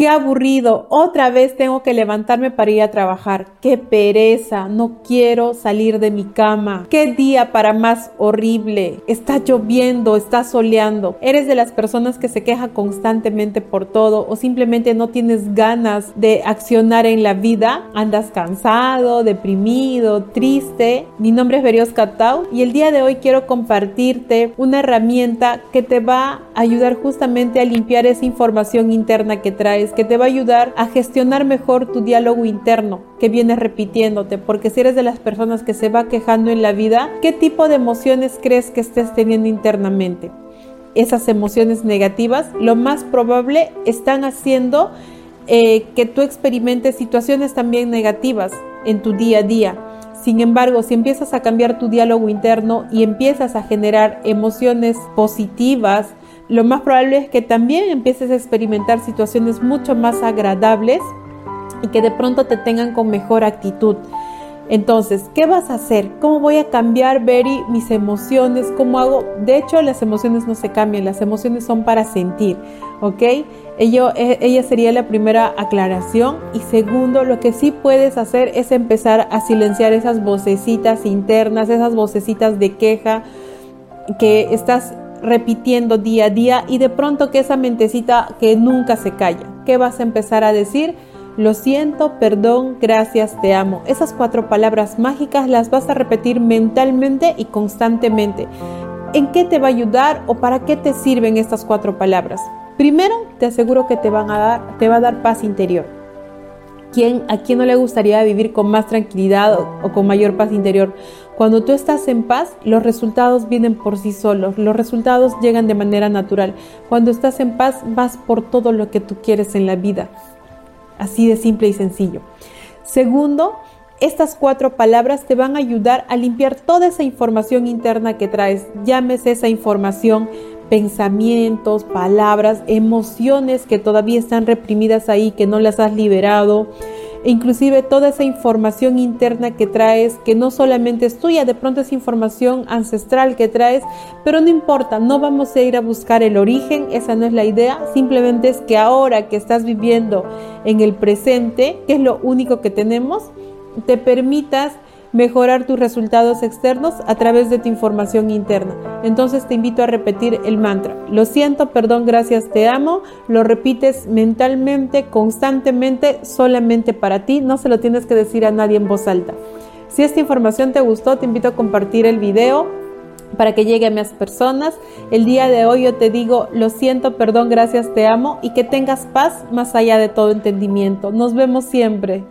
Qué aburrido, otra vez tengo que levantarme para ir a trabajar. Qué pereza, no quiero salir de mi cama. Qué día para más horrible. Está lloviendo, está soleando. Eres de las personas que se queja constantemente por todo o simplemente no tienes ganas de accionar en la vida. Andas cansado, deprimido, triste. Mi nombre es Berios Catau y el día de hoy quiero compartirte una herramienta que te va a ayudar justamente a limpiar esa información interna que traes que te va a ayudar a gestionar mejor tu diálogo interno que vienes repitiéndote, porque si eres de las personas que se va quejando en la vida, ¿qué tipo de emociones crees que estés teniendo internamente? Esas emociones negativas, lo más probable están haciendo eh, que tú experimentes situaciones también negativas en tu día a día. Sin embargo, si empiezas a cambiar tu diálogo interno y empiezas a generar emociones positivas, lo más probable es que también empieces a experimentar situaciones mucho más agradables y que de pronto te tengan con mejor actitud. Entonces, ¿qué vas a hacer? ¿Cómo voy a cambiar, Berry, mis emociones? ¿Cómo hago? De hecho, las emociones no se cambian, las emociones son para sentir, ¿ok? Ello, e, ella sería la primera aclaración. Y segundo, lo que sí puedes hacer es empezar a silenciar esas vocecitas internas, esas vocecitas de queja que estás repitiendo día a día y de pronto que esa mentecita que nunca se calla. ¿Qué vas a empezar a decir? Lo siento, perdón, gracias, te amo. Esas cuatro palabras mágicas las vas a repetir mentalmente y constantemente. ¿En qué te va a ayudar o para qué te sirven estas cuatro palabras? Primero, te aseguro que te van a dar, te va a dar paz interior. ¿Quién, ¿A quién no le gustaría vivir con más tranquilidad o, con mayor paz interior? Cuando tú estás en paz, los resultados vienen por sí solos, los resultados llegan de manera natural. Cuando estás en paz, vas por todo lo que tú quieres en la vida. Así de simple y sencillo. Segundo, estas cuatro palabras te van a ayudar a limpiar toda esa información interna que traes. Llámese esa información pensamientos, palabras, emociones que todavía están reprimidas ahí, que no las has liberado. E inclusive toda esa información interna que traes, que no solamente es tuya, de pronto es información ancestral que traes, pero no importa, no vamos a ir a buscar el origen, esa no es la idea, simplemente es que ahora que estás viviendo en el presente, que es lo único que tenemos, te permitas mejorar tus resultados externos a través de tu información interna. Entonces te invito a repetir el mantra. Lo siento, perdón, gracias, te amo. Lo repites mentalmente, constantemente, solamente para ti. No se lo tienes que decir a nadie en voz alta. Si esta información te gustó, te invito a compartir el video para que llegue a más personas. El día de hoy yo te digo, lo siento, perdón, gracias, te amo y que tengas paz más allá de todo entendimiento. Nos vemos siempre.